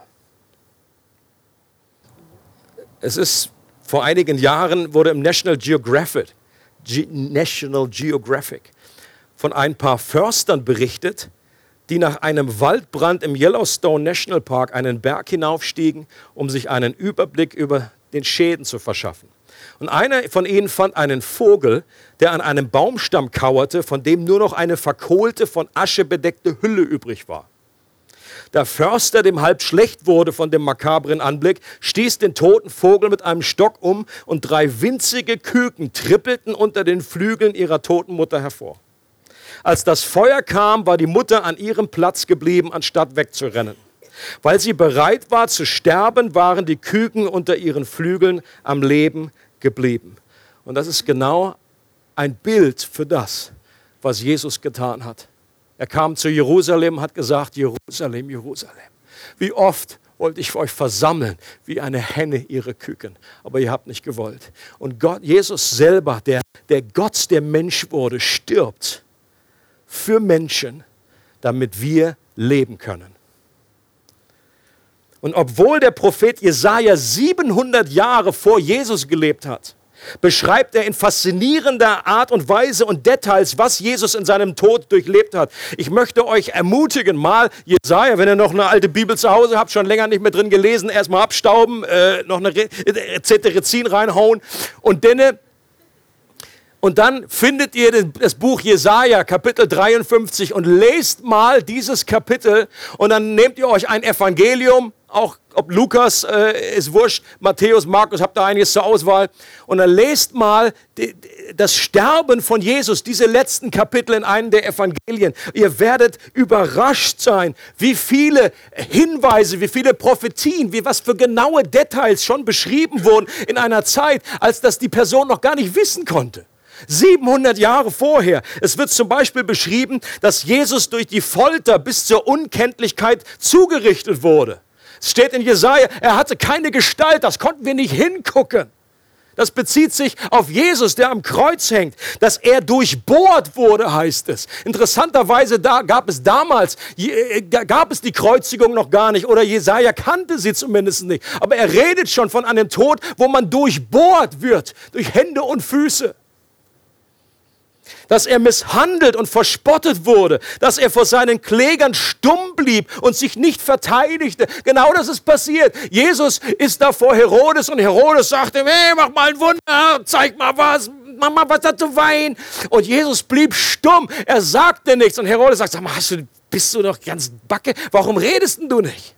Es ist vor einigen Jahren wurde im National Geographic, Ge National Geographic von ein paar Förstern berichtet, die nach einem Waldbrand im Yellowstone National Park einen Berg hinaufstiegen, um sich einen Überblick über den Schäden zu verschaffen. Und einer von ihnen fand einen Vogel, der an einem Baumstamm kauerte, von dem nur noch eine verkohlte, von Asche bedeckte Hülle übrig war. Der Förster, dem halb schlecht wurde von dem makabren Anblick, stieß den toten Vogel mit einem Stock um und drei winzige Küken trippelten unter den Flügeln ihrer toten Mutter hervor. Als das Feuer kam, war die Mutter an ihrem Platz geblieben, anstatt wegzurennen. Weil sie bereit war zu sterben, waren die Küken unter ihren Flügeln am Leben geblieben. Und das ist genau ein Bild für das, was Jesus getan hat. Er kam zu Jerusalem, hat gesagt, Jerusalem, Jerusalem. Wie oft wollte ich euch versammeln wie eine Henne ihre Küken, aber ihr habt nicht gewollt. Und Gott, Jesus selber, der, der Gott, der Mensch wurde, stirbt für Menschen, damit wir leben können. Und obwohl der Prophet Jesaja 700 Jahre vor Jesus gelebt hat, beschreibt er in faszinierender Art und Weise und Details, was Jesus in seinem Tod durchlebt hat. Ich möchte euch ermutigen, mal Jesaja, wenn ihr noch eine alte Bibel zu Hause habt, schon länger nicht mehr drin gelesen, erstmal abstauben, äh, noch eine Zetterizin reinhauen und dann und dann findet ihr das Buch Jesaja, Kapitel 53, und lest mal dieses Kapitel. Und dann nehmt ihr euch ein Evangelium, auch ob Lukas äh, ist wurscht, Matthäus, Markus, habt da einiges zur Auswahl. Und dann lest mal die, das Sterben von Jesus, diese letzten Kapitel in einem der Evangelien. Ihr werdet überrascht sein, wie viele Hinweise, wie viele Prophetien, wie was für genaue Details schon beschrieben wurden in einer Zeit, als das die Person noch gar nicht wissen konnte. 700 Jahre vorher. Es wird zum Beispiel beschrieben, dass Jesus durch die Folter bis zur Unkenntlichkeit zugerichtet wurde. Es steht in Jesaja, er hatte keine Gestalt, das konnten wir nicht hingucken. Das bezieht sich auf Jesus, der am Kreuz hängt, dass er durchbohrt wurde, heißt es. Interessanterweise da gab es damals, äh, gab es die Kreuzigung noch gar nicht oder Jesaja kannte sie zumindest nicht. Aber er redet schon von einem Tod, wo man durchbohrt wird durch Hände und Füße dass er misshandelt und verspottet wurde, dass er vor seinen Klägern stumm blieb und sich nicht verteidigte. Genau das ist passiert. Jesus ist da vor Herodes und Herodes sagte, hey, mach mal ein Wunder, zeig mal was, Mama, was hat du weinen? Und Jesus blieb stumm. Er sagte nichts. Und Herodes sagt, sag mal, hast du, bist du doch ganz backe? Warum redest denn du nicht?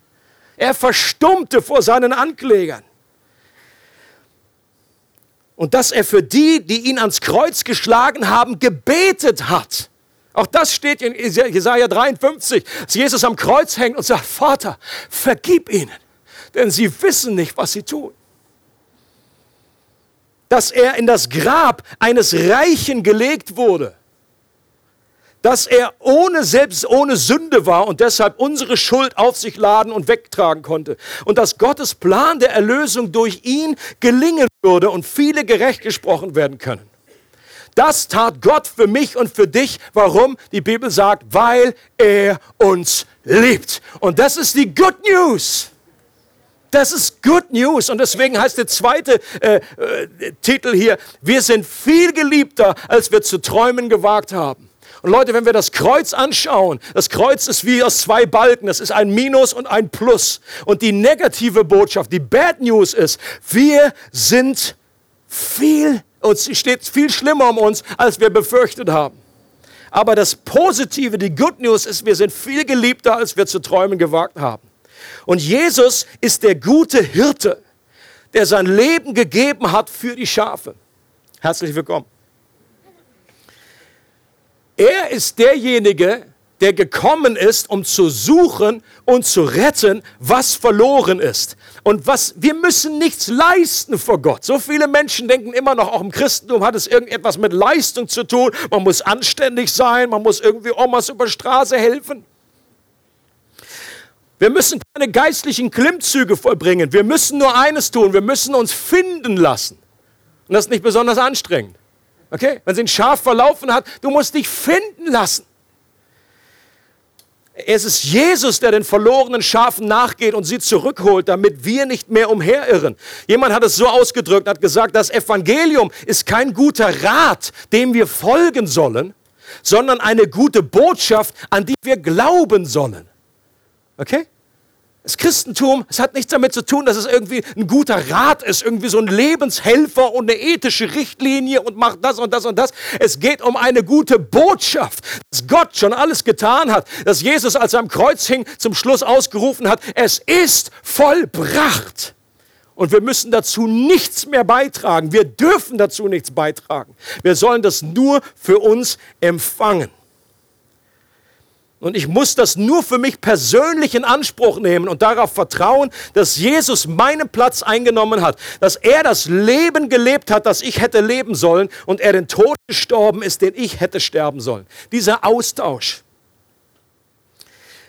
Er verstummte vor seinen Anklägern. Und dass er für die, die ihn ans Kreuz geschlagen haben, gebetet hat. Auch das steht in Jesaja 53, dass Jesus am Kreuz hängt und sagt, Vater, vergib ihnen, denn sie wissen nicht, was sie tun. Dass er in das Grab eines Reichen gelegt wurde dass er ohne selbst ohne Sünde war und deshalb unsere Schuld auf sich laden und wegtragen konnte und dass Gottes Plan der Erlösung durch ihn gelingen würde und viele gerecht gesprochen werden können. Das tat Gott für mich und für dich. Warum? Die Bibel sagt, weil er uns liebt. Und das ist die Good News. Das ist Good News. Und deswegen heißt der zweite äh, äh, Titel hier, wir sind viel geliebter, als wir zu träumen gewagt haben. Und Leute, wenn wir das Kreuz anschauen, das Kreuz ist wie aus zwei Balken, das ist ein Minus und ein Plus. Und die negative Botschaft, die Bad News ist, wir sind viel, uns steht viel schlimmer um uns, als wir befürchtet haben. Aber das Positive, die Good News ist, wir sind viel geliebter, als wir zu träumen gewagt haben. Und Jesus ist der gute Hirte, der sein Leben gegeben hat für die Schafe. Herzlich willkommen. Er ist derjenige, der gekommen ist, um zu suchen und zu retten, was verloren ist. Und was, wir müssen nichts leisten vor Gott. So viele Menschen denken immer noch, auch im Christentum hat es irgendetwas mit Leistung zu tun. Man muss anständig sein, man muss irgendwie Omas über Straße helfen. Wir müssen keine geistlichen Klimmzüge vollbringen. Wir müssen nur eines tun. Wir müssen uns finden lassen. Und das ist nicht besonders anstrengend. Okay? Wenn sie ein Schaf verlaufen hat, du musst dich finden lassen. Es ist Jesus, der den verlorenen Schafen nachgeht und sie zurückholt, damit wir nicht mehr umherirren. Jemand hat es so ausgedrückt, hat gesagt, das Evangelium ist kein guter Rat, dem wir folgen sollen, sondern eine gute Botschaft, an die wir glauben sollen. Okay? Das Christentum, es hat nichts damit zu tun, dass es irgendwie ein guter Rat ist, irgendwie so ein Lebenshelfer und eine ethische Richtlinie und macht das und das und das. Es geht um eine gute Botschaft, dass Gott schon alles getan hat, dass Jesus, als er am Kreuz hing, zum Schluss ausgerufen hat, es ist vollbracht. Und wir müssen dazu nichts mehr beitragen. Wir dürfen dazu nichts beitragen. Wir sollen das nur für uns empfangen. Und ich muss das nur für mich persönlich in Anspruch nehmen und darauf vertrauen, dass Jesus meinen Platz eingenommen hat, dass er das Leben gelebt hat, das ich hätte leben sollen und er den Tod gestorben ist, den ich hätte sterben sollen. Dieser Austausch.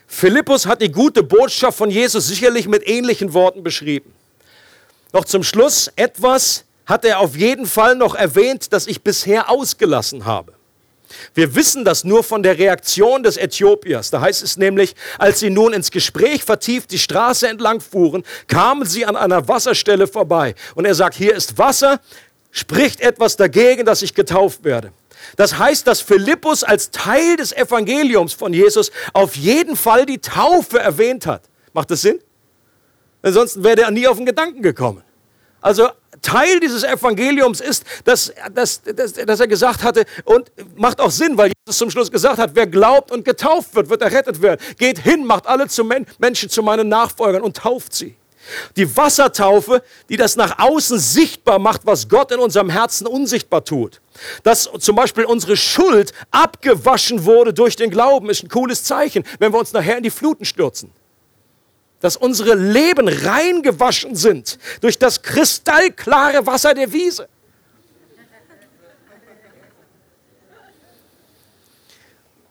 Philippus hat die gute Botschaft von Jesus sicherlich mit ähnlichen Worten beschrieben. Noch zum Schluss etwas hat er auf jeden Fall noch erwähnt, das ich bisher ausgelassen habe. Wir wissen das nur von der Reaktion des Äthiopiers. Da heißt es nämlich, als sie nun ins Gespräch vertieft die Straße entlang fuhren, kamen sie an einer Wasserstelle vorbei. Und er sagt, hier ist Wasser, spricht etwas dagegen, dass ich getauft werde. Das heißt, dass Philippus als Teil des Evangeliums von Jesus auf jeden Fall die Taufe erwähnt hat. Macht das Sinn? Ansonsten wäre er nie auf den Gedanken gekommen. Also Teil dieses Evangeliums ist, dass, dass, dass, dass er gesagt hatte, und macht auch Sinn, weil Jesus zum Schluss gesagt hat, wer glaubt und getauft wird, wird errettet werden. Geht hin, macht alle zu Men Menschen zu meinen Nachfolgern und tauft sie. Die Wassertaufe, die das nach außen sichtbar macht, was Gott in unserem Herzen unsichtbar tut. Dass zum Beispiel unsere Schuld abgewaschen wurde durch den Glauben, ist ein cooles Zeichen, wenn wir uns nachher in die Fluten stürzen dass unsere Leben reingewaschen sind durch das kristallklare Wasser der Wiese.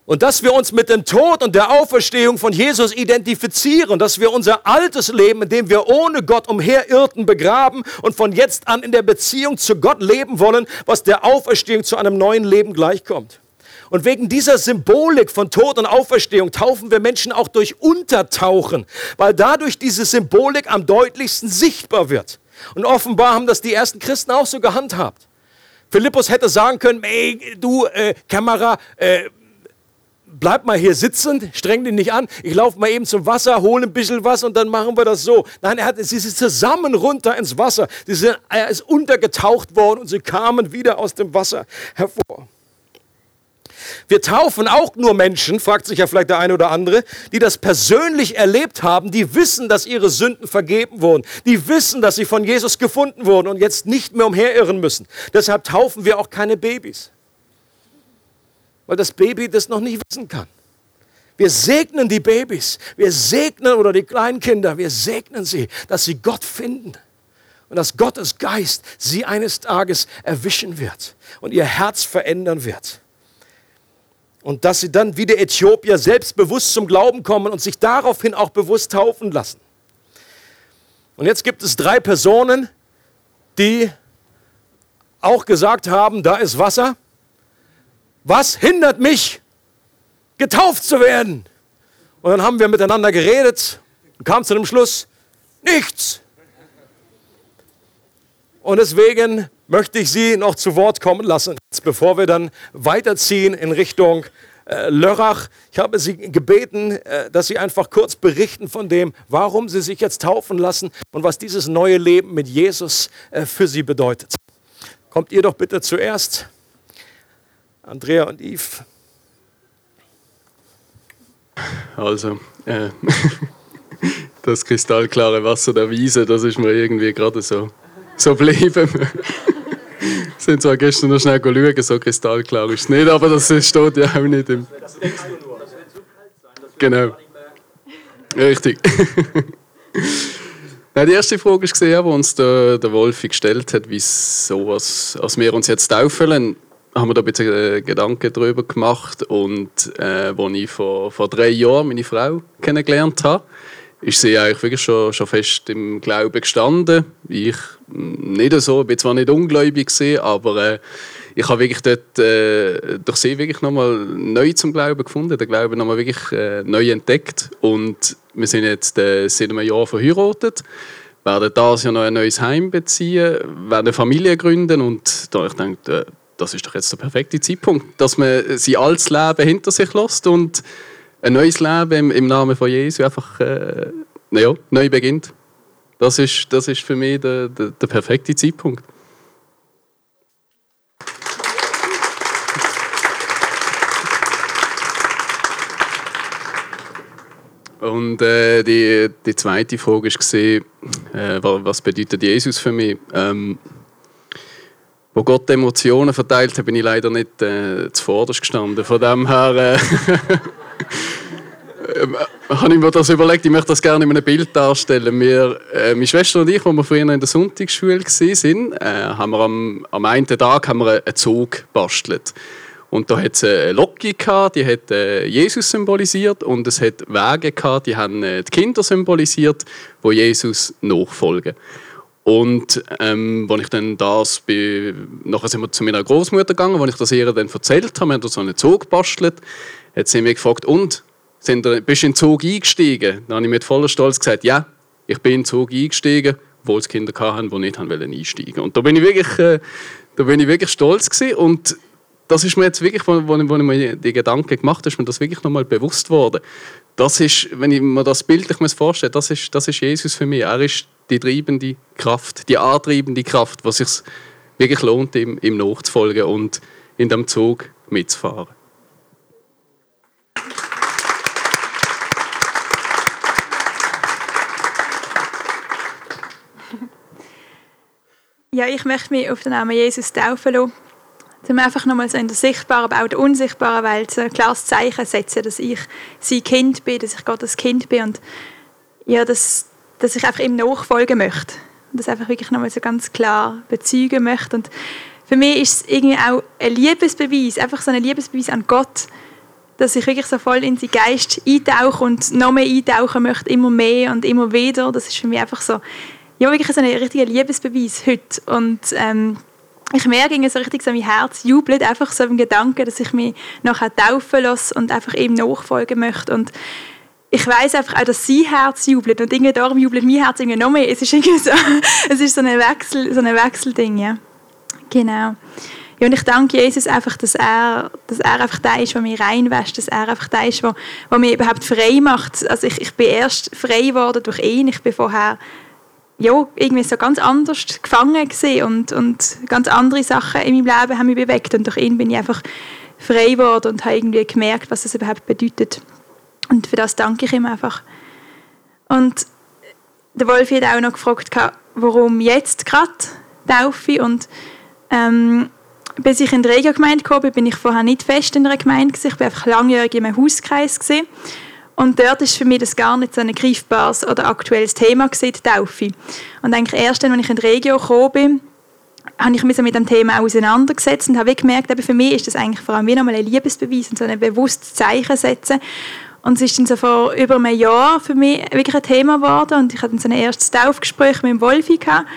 Und dass wir uns mit dem Tod und der Auferstehung von Jesus identifizieren, dass wir unser altes Leben, in dem wir ohne Gott umherirrten, begraben und von jetzt an in der Beziehung zu Gott leben wollen, was der Auferstehung zu einem neuen Leben gleichkommt. Und wegen dieser Symbolik von Tod und Auferstehung taufen wir Menschen auch durch Untertauchen, weil dadurch diese Symbolik am deutlichsten sichtbar wird. Und offenbar haben das die ersten Christen auch so gehandhabt. Philippus hätte sagen können, ey, du, äh, Kamera, äh, bleib mal hier sitzen, streng dich nicht an, ich laufe mal eben zum Wasser, hole ein bisschen was und dann machen wir das so. Nein, er hat, sie sind zusammen runter ins Wasser. Sie sind, er ist untergetaucht worden und sie kamen wieder aus dem Wasser hervor. Wir taufen auch nur Menschen, fragt sich ja vielleicht der eine oder andere, die das persönlich erlebt haben, die wissen, dass ihre Sünden vergeben wurden, die wissen, dass sie von Jesus gefunden wurden und jetzt nicht mehr umherirren müssen. Deshalb taufen wir auch keine Babys, weil das Baby das noch nicht wissen kann. Wir segnen die Babys, wir segnen oder die Kleinkinder, wir segnen sie, dass sie Gott finden und dass Gottes Geist sie eines Tages erwischen wird und ihr Herz verändern wird. Und dass sie dann wie der Äthiopier selbstbewusst zum Glauben kommen und sich daraufhin auch bewusst taufen lassen. Und jetzt gibt es drei Personen, die auch gesagt haben, da ist Wasser. Was hindert mich, getauft zu werden? Und dann haben wir miteinander geredet und kamen zu dem Schluss, nichts. Und deswegen möchte ich Sie noch zu Wort kommen lassen, bevor wir dann weiterziehen in Richtung äh, Lörrach. Ich habe Sie gebeten, äh, dass Sie einfach kurz berichten von dem, warum Sie sich jetzt taufen lassen und was dieses neue Leben mit Jesus äh, für Sie bedeutet. Kommt ihr doch bitte zuerst, Andrea und Yves. Also, äh, das kristallklare Wasser der Wiese, das ist mir irgendwie gerade so, so bleiben sind zwar gestern noch schnell schauen, so kristallklar ist es nicht, aber das steht ja auch nicht im. Genau. Richtig. Ja, die erste Frage war, die uns der, der Wolfi gestellt hat, wieso was, als wir uns jetzt taufen, haben wir da ein bisschen äh, Gedanken darüber gemacht und äh, als ich vor, vor drei Jahren meine Frau kennengelernt habe, ist sie eigentlich wirklich schon, schon fest im Glauben gestanden. Ich nicht so, ich bin zwar nicht ungläubig aber äh, ich habe wirklich dort äh, durch sie wirklich nochmal neu zum Glauben gefunden, den Glauben nochmal wirklich äh, neu entdeckt und wir sind jetzt äh, seit einem Jahr verheiratet, werden das Jahr noch ein neues Heim beziehen, werden eine Familie gründen und da ich denke, äh, das ist doch jetzt der perfekte Zeitpunkt, dass man sein altes Leben hinter sich lässt und ein neues Leben im, im Namen von Jesus einfach äh, ja, neu beginnt. Das ist, das ist für mich der, der, der perfekte Zeitpunkt. Und äh, die, die zweite Frage war, äh, was bedeutet Jesus für mich? Ähm, wo Gott Emotionen verteilt hat, bin ich leider nicht äh, zuvorderst gestanden. Von dem her äh, äh, habe ich mir das überlegt, ich möchte das gerne in einem Bild darstellen. Wir, äh, meine Schwester und ich, als wir früher in der Sonntagsschule waren, äh, haben wir am, am einen Tag haben wir einen Zug gebastelt. Und da hat es eine Locke gehabt, die hat äh, Jesus symbolisiert und es hat Wege gehabt, die haben äh, die Kinder symbolisiert, wo Jesus nachfolgen. Und ähm, als ich dann das bin, nachher sind wir zu meiner Großmutter gegangen, als ich das ihr dann erzählt habe, wir haben so einen Zug gebastelt, hat sie mich gefragt, und sind, bist du in den Zug eingestiegen? Dann habe ich mit voller Stolz gesagt, ja, ich bin in den Zug eingestiegen, obwohl es Kinder hatten, die nicht einsteigen wollten. Und da bin ich wirklich, äh, da bin ich wirklich stolz gewesen. Und das ist mir jetzt wirklich, wo, wo, wo ich mir die Gedanken gemacht habe, ist mir das wirklich nochmal bewusst worden. Das ist, wenn ich mir das bildlich vorstelle, das ist, das ist Jesus für mich. Er ist die treibende Kraft, die antreibende Kraft, was sich wirklich lohnt, ihm, ihm nachzufolgen und in dem Zug mitzufahren. Ja, ich möchte mich auf den Namen Jesus taufen lassen. Um einfach nochmal so in der sichtbaren, aber auch der unsichtbaren Welt so ein klares Zeichen setzen, dass ich sein Kind bin, dass ich Gottes Kind bin und ja, dass, dass ich einfach ihm nachfolgen möchte. Und das einfach wirklich nochmal so ganz klar bezeugen möchte. Und für mich ist es irgendwie auch ein Liebesbeweis, einfach so ein Liebesbeweis an Gott, dass ich wirklich so voll in seinen Geist eintauche und noch mehr eintauchen möchte, immer mehr und immer wieder. Das ist für mich einfach so ja, wirklich so ein richtiger Liebesbeweis heute. Und ähm, ich merke so richtig, so mein Herz jubelt einfach so im Gedanken, dass ich mich nachher taufen lasse und einfach ihm nachfolgen möchte. Und ich weiß einfach auch, dass sein Herz jubelt und irgendwie darum jubelt mein Herz irgendwie noch mehr. Es ist irgendwie so, es ist so ein Wechsel, so ein Wechselding, ja. Genau. ja, und ich danke Jesus einfach, dass er, dass er einfach der ist, der mich reinwäscht, dass er einfach der ist, der, der mich überhaupt frei macht. Also ich, ich bin erst frei geworden durch ihn. Ich bin vorher ja, irgendwie so ganz anders gefangen gewesen und, und ganz andere Sachen in meinem Leben haben mich bewegt und durch ihn bin ich einfach frei geworden und habe irgendwie gemerkt, was das überhaupt bedeutet. Und für das danke ich ihm einfach. Und der Wolfi hat auch noch gefragt, warum jetzt gerade Taufe und ähm, bis ich in die Regio-Gemeinde kam, bin ich vorher nicht fest in einer Gemeinde gewesen. Ich war einfach langjährig in einem Hauskreis gewesen. Und dort ist für mich das gar nicht so ein greifbares oder aktuelles Thema gewesen, die Taufe. Und eigentlich erst dann, als ich in die Regio gekommen bin, habe ich mich mit dem Thema auseinandergesetzt und habe gemerkt, eben für mich ist das eigentlich vor allem wie nochmal ein Liebesbeweis und so ein bewusstes Zeichen setzen. Und es ist dann so vor über einem Jahr für mich wirklich ein Thema geworden und ich hatte dann so ein erstes Taufgespräch mit dem Wolfi gehabt.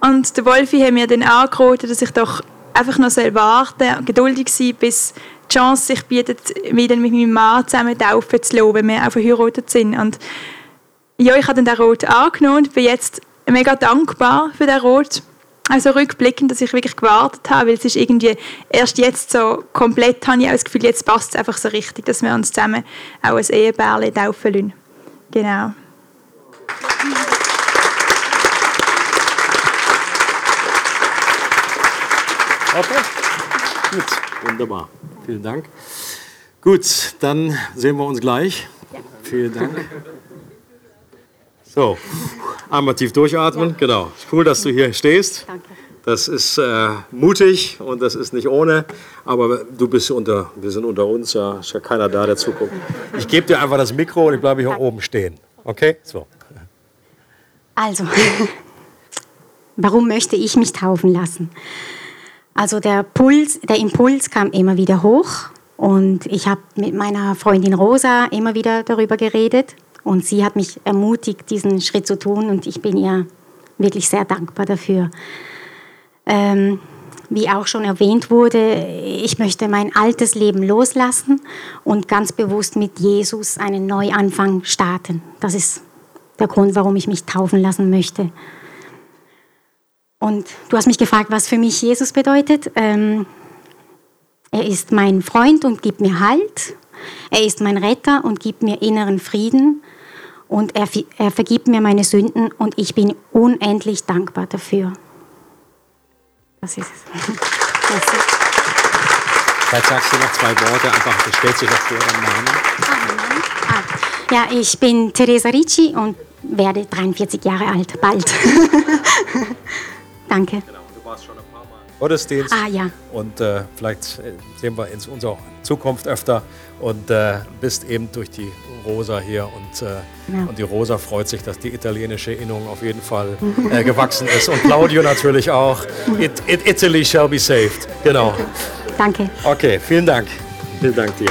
Und der Wolfi hat mir dann angeboten, dass ich doch einfach noch warten soll, geduldig sein, bis die Chance sich bietet, wieder mit meinem Mann zusammen taufen zu lassen, wenn wir auch verheiratet sind. Und ja, ich habe dann den Rot angenommen und bin jetzt mega dankbar für den Rot. Also rückblickend, dass ich wirklich gewartet habe, weil es ist irgendwie erst jetzt so komplett, habe ich auch das Gefühl, jetzt passt es einfach so richtig, dass wir uns zusammen auch ein Ehepärchen taufen lassen. Genau. Okay, gut, wunderbar. Vielen Dank. Gut, dann sehen wir uns gleich. Vielen Dank. So, einmal tief durchatmen. Genau. Cool, dass du hier stehst. Danke. Das ist äh, mutig und das ist nicht ohne, aber du bist unter, wir sind unter uns, ja, ist ja keiner da, der zuguckt. Ich gebe dir einfach das Mikro und ich bleibe hier oben stehen. Okay? So. Also, warum möchte ich mich taufen lassen? Also der Puls, der Impuls kam immer wieder hoch und ich habe mit meiner Freundin Rosa immer wieder darüber geredet und sie hat mich ermutigt, diesen Schritt zu tun und ich bin ihr wirklich sehr dankbar dafür. Ähm, wie auch schon erwähnt wurde, ich möchte mein altes Leben loslassen und ganz bewusst mit Jesus einen Neuanfang starten. Das ist der Grund, warum ich mich taufen lassen möchte. Und du hast mich gefragt, was für mich Jesus bedeutet. Ähm, er ist mein Freund und gibt mir Halt. Er ist mein Retter und gibt mir inneren Frieden. Und er, er vergibt mir meine Sünden und ich bin unendlich dankbar dafür. Das ist es. Vielleicht sagst du noch zwei Worte, einfach, du stellst dich auch vor deinen Namen. Ah, ja, ich bin Teresa Ricci und werde 43 Jahre alt, bald. Danke. Genau, du warst schon ein paar Mal im Gottesdienst. Ah, ja. Und äh, vielleicht sehen wir uns in Zukunft öfter und äh, bist eben durch die Rosa hier und, äh, ja. und die Rosa freut sich, dass die italienische Innung auf jeden Fall äh, gewachsen ist und Claudio natürlich auch. It, it, Italy shall be saved. Genau. Danke. Okay, vielen Dank. Vielen Dank dir.